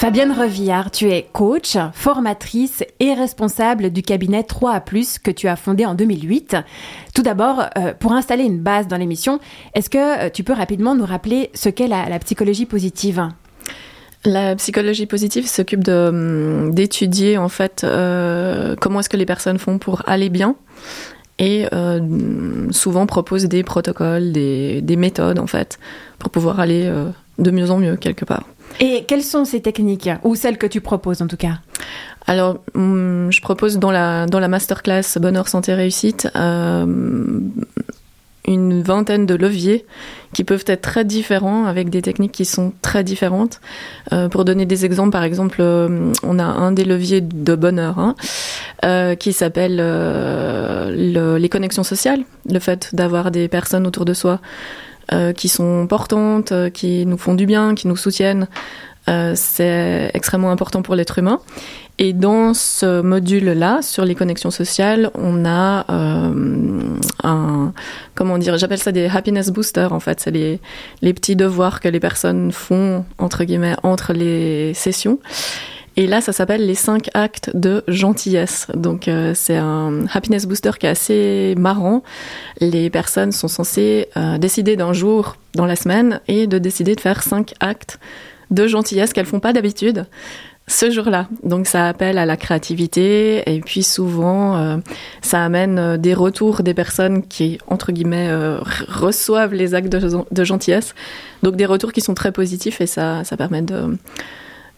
Fabienne Revillard, tu es coach, formatrice et responsable du cabinet 3A+, que tu as fondé en 2008. Tout d'abord, euh, pour installer une base dans l'émission, est-ce que euh, tu peux rapidement nous rappeler ce qu'est la, psychologie positive? La psychologie positive s'occupe hum, d'étudier en fait euh, comment est-ce que les personnes font pour aller bien et souvent propose des protocoles, des, méthodes en fait pour pouvoir aller de mieux en mieux quelque part. Et quelles sont ces techniques, ou celles que tu proposes en tout cas? Alors, hum, je propose dans la, dans la masterclass Bonheur, Santé, Réussite euh, une vingtaine de leviers qui peuvent être très différents avec des techniques qui sont très différentes. Euh, pour donner des exemples, par exemple, euh, on a un des leviers de bonheur hein, qui s'appelle les connexions sociales, le fait d'avoir des personnes autour de soi euh, qui sont portantes, euh, qui nous font du bien, qui nous soutiennent. Euh, c'est extrêmement important pour l'être humain. Et dans ce module-là, sur les connexions sociales, on a un, comment dire, j'appelle ça des happiness boosters en fait. C'est les, les petits devoirs que les personnes font, entre guillemets, entre les sessions. Et là, ça s'appelle les cinq actes de gentillesse. Donc, euh, c'est un happiness booster qui est assez marrant. Les personnes sont censées euh, décider d'un jour dans la semaine et de décider de faire cinq actes de gentillesse qu'elles font pas d'habitude ce jour-là. Donc ça appelle à la créativité et puis souvent euh, ça amène des retours des personnes qui entre guillemets reçoivent les actes de, de, gentillesse. Donc des retours qui sont très positifs et ça ça permet de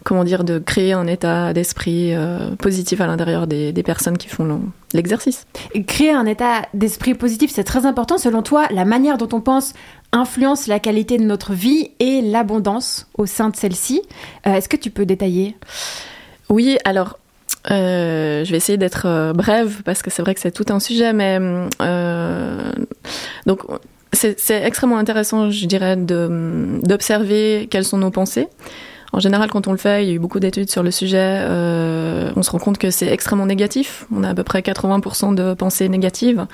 comment dire, de créer un état d'esprit euh, positif à l'intérieur des, personnes qui font l'exercice. Créer un état d'esprit positif, c'est très important. Selon toi, la manière dont on pense influence la qualité de notre vie et l'abondance au sein de celle-ci. Euh, est-ce que tu peux détailler? Oui, alors euh, je vais essayer d'être brève parce que c'est vrai que c'est tout un sujet, mais donc c'est extrêmement intéressant, je dirais, d'observer quelles sont nos pensées. En général, quand on le fait, il y a eu beaucoup d'études sur le sujet, euh, on se rend compte que c'est extrêmement négatif. On a à peu près 80% de pensées négatives.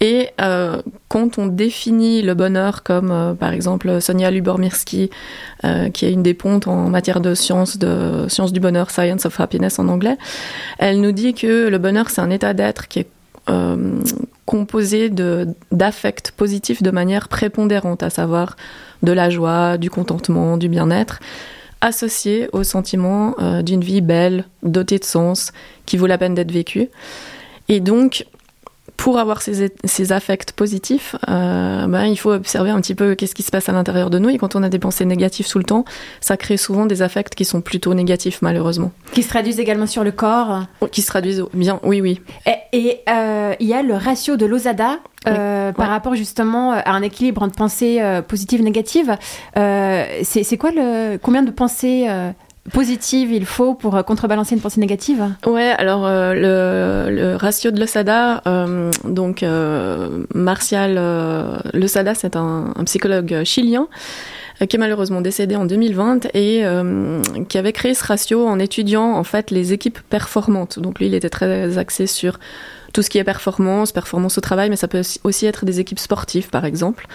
Et euh, quand on définit le bonheur comme, euh, par exemple, Sonia Lubomirski, qui est une des pontes en matière de sciences, de sciences du bonheur, Science of Happiness en anglais, elle nous dit que le bonheur, c'est un état d'être qui est composé d'affects positifs de manière prépondérante, à savoir de la joie, du contentement, du bien-être associé au sentiment euh, d'une vie belle, dotée de sens, qui vaut la peine d'être vécue. Et donc, pour avoir ces, ces affects positifs, euh, ben, il faut observer un petit peu qu'est-ce qui se passe à l'intérieur de nous. Et quand on a des pensées négatives tout le temps, ça crée souvent des affects qui sont plutôt négatifs, malheureusement. Qui se traduisent également sur le corps oh, Qui se traduisent bien, oui, oui. Et, euh, il y a le ratio de l'osada euh, par rapport justement à un équilibre entre pensées positives et négatives. c'est quoi le combien de pensées positive il faut pour euh, contrebalancer une pensée négative Ouais, alors euh, le, ratio de l'OSADA, euh, donc Martial l'OSADA, c'est un, psychologue chilien qui est malheureusement décédé en 2020 et qui avait créé ce ratio en étudiant en fait les équipes performantes. Donc lui, il était très axé sur tout ce qui est performance, performance au travail, mais ça peut aussi être des équipes sportives par exemple.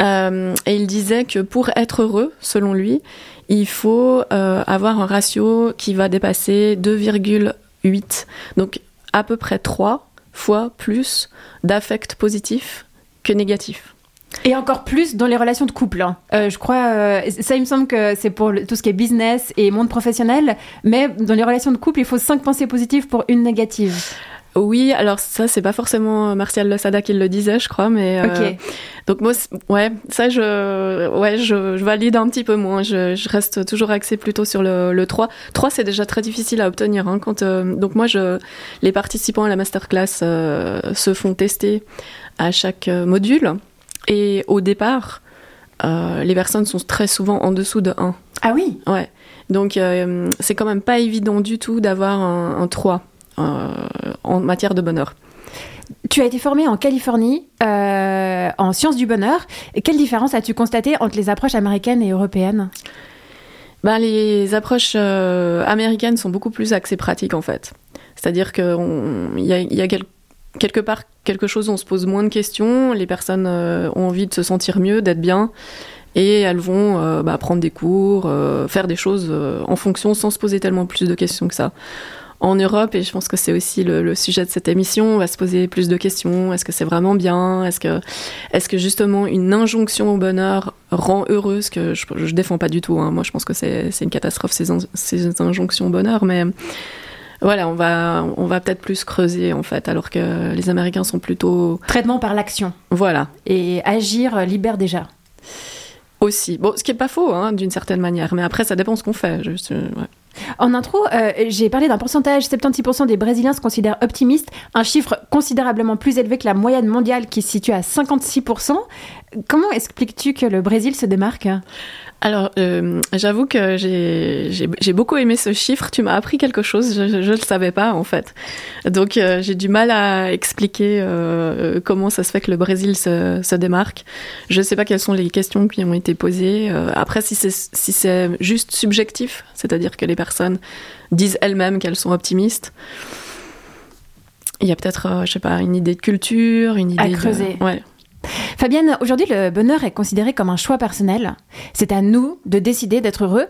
Et il disait que pour être heureux, selon lui, il faut euh, avoir un ratio qui va dépasser 2,8. Donc à peu près 3 fois plus d'affects positifs que négatifs. Et encore plus dans les relations de couple. Hein. Euh, je crois, euh, ça il me semble que c'est pour tout ce qui est business et monde professionnel, mais dans les relations de couple, il faut 5 pensées positives pour une négative. Oui, alors ça, c'est pas forcément Martial Losada qui le disait, je crois, mais. Euh, donc moi, ouais, ça, je, ouais, je, valide un petit peu moins. Je, reste toujours axée plutôt sur le, le 3. 3, c'est déjà très difficile à obtenir. Hein, quand, euh, donc moi, je, les participants à la masterclass euh, se font tester à chaque module. Et au départ, les personnes sont très souvent en dessous de 1. Ah oui Ouais. Donc c'est quand même pas évident du tout d'avoir un, un 3. Euh, en matière de bonheur. Tu as été formée en Californie euh, en sciences du bonheur. quelle différence as-tu constaté entre les approches américaines et européennes? Ben, Les approches euh, américaines sont beaucoup plus axées pratiques en fait. C'est-à-dire qu'il y a, y a quelque part quelque chose où on se pose moins de questions, les personnes ont envie de se sentir mieux, d'être bien, et elles vont bah, prendre des cours, faire des choses en fonction sans se poser tellement plus de questions que ça en Europe, et je pense que c'est aussi le, sujet de cette émission, on va se poser plus de questions. Est-ce que c'est vraiment bien? Est-ce que, est que justement une injonction au bonheur rend heureuse Que je, je défends pas du tout. Hein. Moi, je pense que c'est une catastrophe ces, ces injonctions au bonheur, mais voilà, on va, on va peut-être plus creuser en fait, alors que les Américains sont plutôt traitement par l'action. Voilà. Et agir libère déjà. Aussi. Bon, ce qui est pas faux, hein, d'une certaine manière, mais après, ça dépend ce qu'on fait. Je, ouais. En intro, euh, j'ai parlé d'un pourcentage, 76% des Brésiliens se considèrent optimistes, un chiffre considérablement plus élevé que la moyenne mondiale qui se situe à 56%. Comment expliques-tu que le Brésil se démarque? Alors, euh, j'avoue que j'ai beaucoup aimé ce chiffre. Tu m'as appris quelque chose, je ne le savais pas en fait. Donc, euh, j'ai du mal à expliquer euh, comment ça se fait que le Brésil se, se démarque. Je ne sais pas quelles sont les questions qui ont été posées. après, si c'est si juste subjectif, c'est-à-dire que les personnes disent elles-mêmes qu'elles sont optimistes, il y a peut-être, je sais pas, une idée de culture, une idée à creuser. Ouais. Fabienne, aujourd'hui, le bonheur est considéré comme un choix personnel. C'est à nous de décider d'être heureux.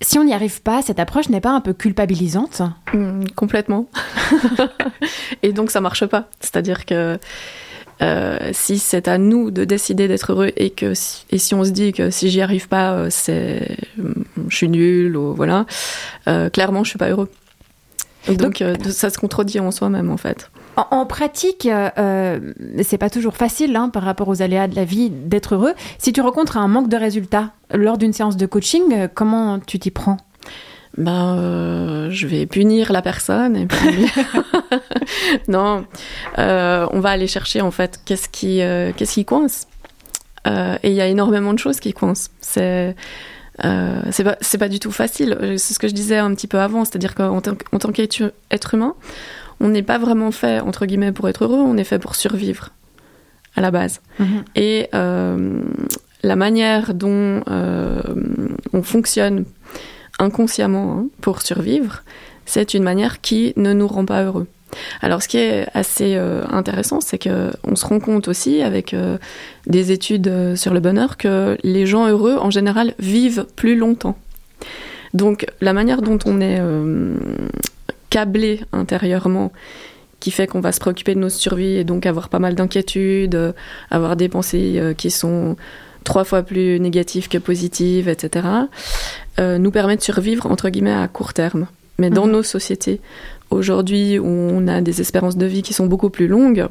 Si on n'y arrive pas, cette approche n'est pas un peu culpabilisante hmm, Complètement. et donc ça marche pas. C'est-à-dire que euh, si c'est à nous de décider d'être heureux et que si, et si on se dit que si j'y arrive pas, euh, c'est je suis nul ou voilà, euh, clairement je suis pas heureux. Donc, ça se contredit en soi-même en fait. En, pratique, euh, euh, c'est pas toujours facile hein, par rapport aux aléas de la vie d'être heureux. Si tu rencontres un manque de résultats lors d'une séance de coaching, euh, comment tu t'y prends? Ben, je vais punir la personne et puis non, on va aller chercher en fait qu'est-ce qui qu'est-ce qui coince. et il y a énormément de choses qui coincent. C'est c'est pas pas du tout facile. C'est ce que je disais un petit peu avant, c'est-à-dire qu'en tant qu'être humain, on n'est pas vraiment fait, entre guillemets, pour être heureux, on est fait pour survivre, à la base. Mhm. Et euh, la manière dont euh, on fonctionne inconsciemment hein, pour survivre, c'est une manière qui ne nous rend pas heureux. Alors, ce qui est assez euh, intéressant, c'est que on se rend compte aussi, avec des études sur le bonheur, que les gens heureux, en général, vivent plus longtemps. Donc, la manière dont on est câblé intérieurement qui fait qu'on va se préoccuper de nos survies et donc avoir pas mal d'inquiétudes, avoir des pensées euh, qui sont trois fois plus négatives que positives, etc., euh, nous permet de survivre, entre guillemets, à court terme. Mais dans mhm. nos sociétés, aujourd'hui, où on a des espérances de vie qui sont beaucoup plus longues,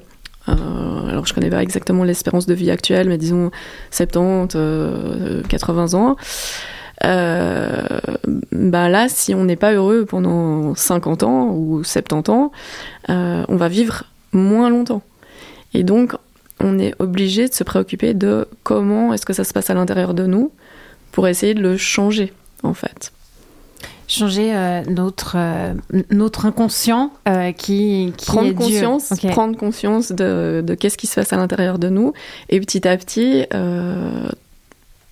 euh, alors je connais pas exactement l'espérance de vie actuelle, mais disons 70, 80 ans, euh, bah là, si on n'est pas heureux pendant 50 ans ou 70 ans, euh, on va vivre moins longtemps. Et donc, on est obligé de se préoccuper de comment est-ce que ça se passe à l'intérieur de nous pour essayer de le changer, en fait. Changer euh, notre notre inconscient qui, qui prendre conscience prendre conscience de, de qu'est-ce qui se passe à l'intérieur de nous et petit à petit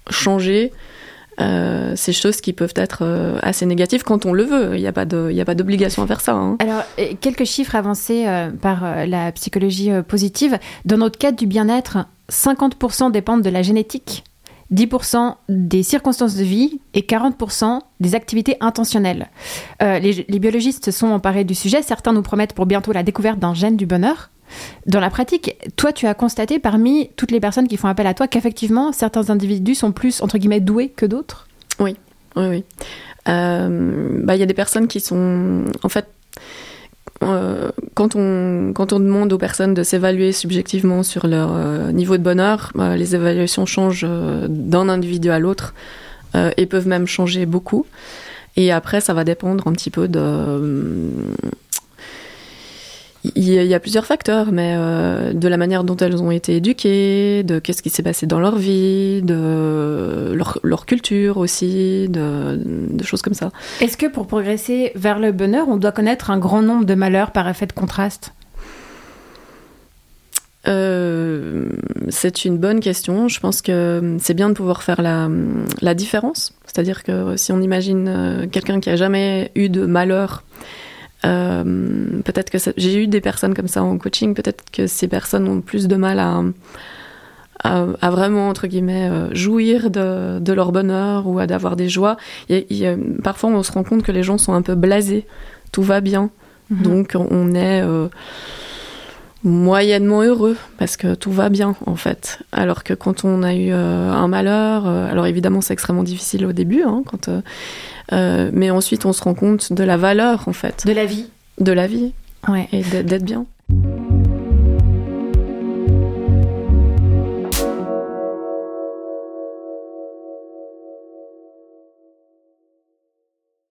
changer euh, ces choses qui peuvent être euh, assez négatives quand on le veut. Il n'y a pas d'obligation à faire ça. Hein. Alors, quelques chiffres avancés euh, par la psychologie positive. Dans notre cadre du bien-être, 50% dépendent de la génétique, 10% des circonstances de vie et 40% des activités intentionnelles. les, les biologistes se sont emparés du sujet. Certains nous promettent pour bientôt la découverte d'un gène du bonheur. Dans la pratique, toi, tu as constaté parmi toutes les personnes qui font appel à toi qu'effectivement, certains individus sont plus, entre guillemets, doués que d'autres? Oui, oui, oui. Euh, bah, il y a des personnes qui sont, en fait, euh, quand, on, quand on demande aux personnes de s'évaluer subjectivement sur leur euh, niveau de bonheur, les évaluations changent d'un individu à l'autre et peuvent même changer beaucoup. Et après, ça va dépendre un petit peu de il y, a plusieurs facteurs, mais euh, de la manière dont elles ont été éduquées, de qu'est-ce qui s'est passé dans leur vie, de leur, culture aussi, de, choses comme ça. Est-ce que pour progresser vers le bonheur, on doit connaître un grand nombre de malheurs par effet de contraste? Euh, c'est une bonne question. Je pense que c'est bien de pouvoir faire la, la différence. C'est-à-dire que si on imagine euh, quelqu'un qui a jamais eu de malheur euh, peut-être que j'ai eu des personnes comme ça en coaching, peut-être que ces personnes ont plus de mal à, à, vraiment, entre guillemets, euh, jouir de, de, leur bonheur ou à d'avoir des joies. Et, parfois, on se rend compte que les gens sont un peu blasés. Tout va bien. Mhm. Donc, on est euh, moyennement heureux parce que tout va bien, en fait. Alors que quand on a eu euh, un malheur, alors évidemment, c'est extrêmement difficile au début, hein, quand, mais ensuite, on se rend compte de la valeur, en fait. De la vie. De la vie. Ouais. Et d'être bien.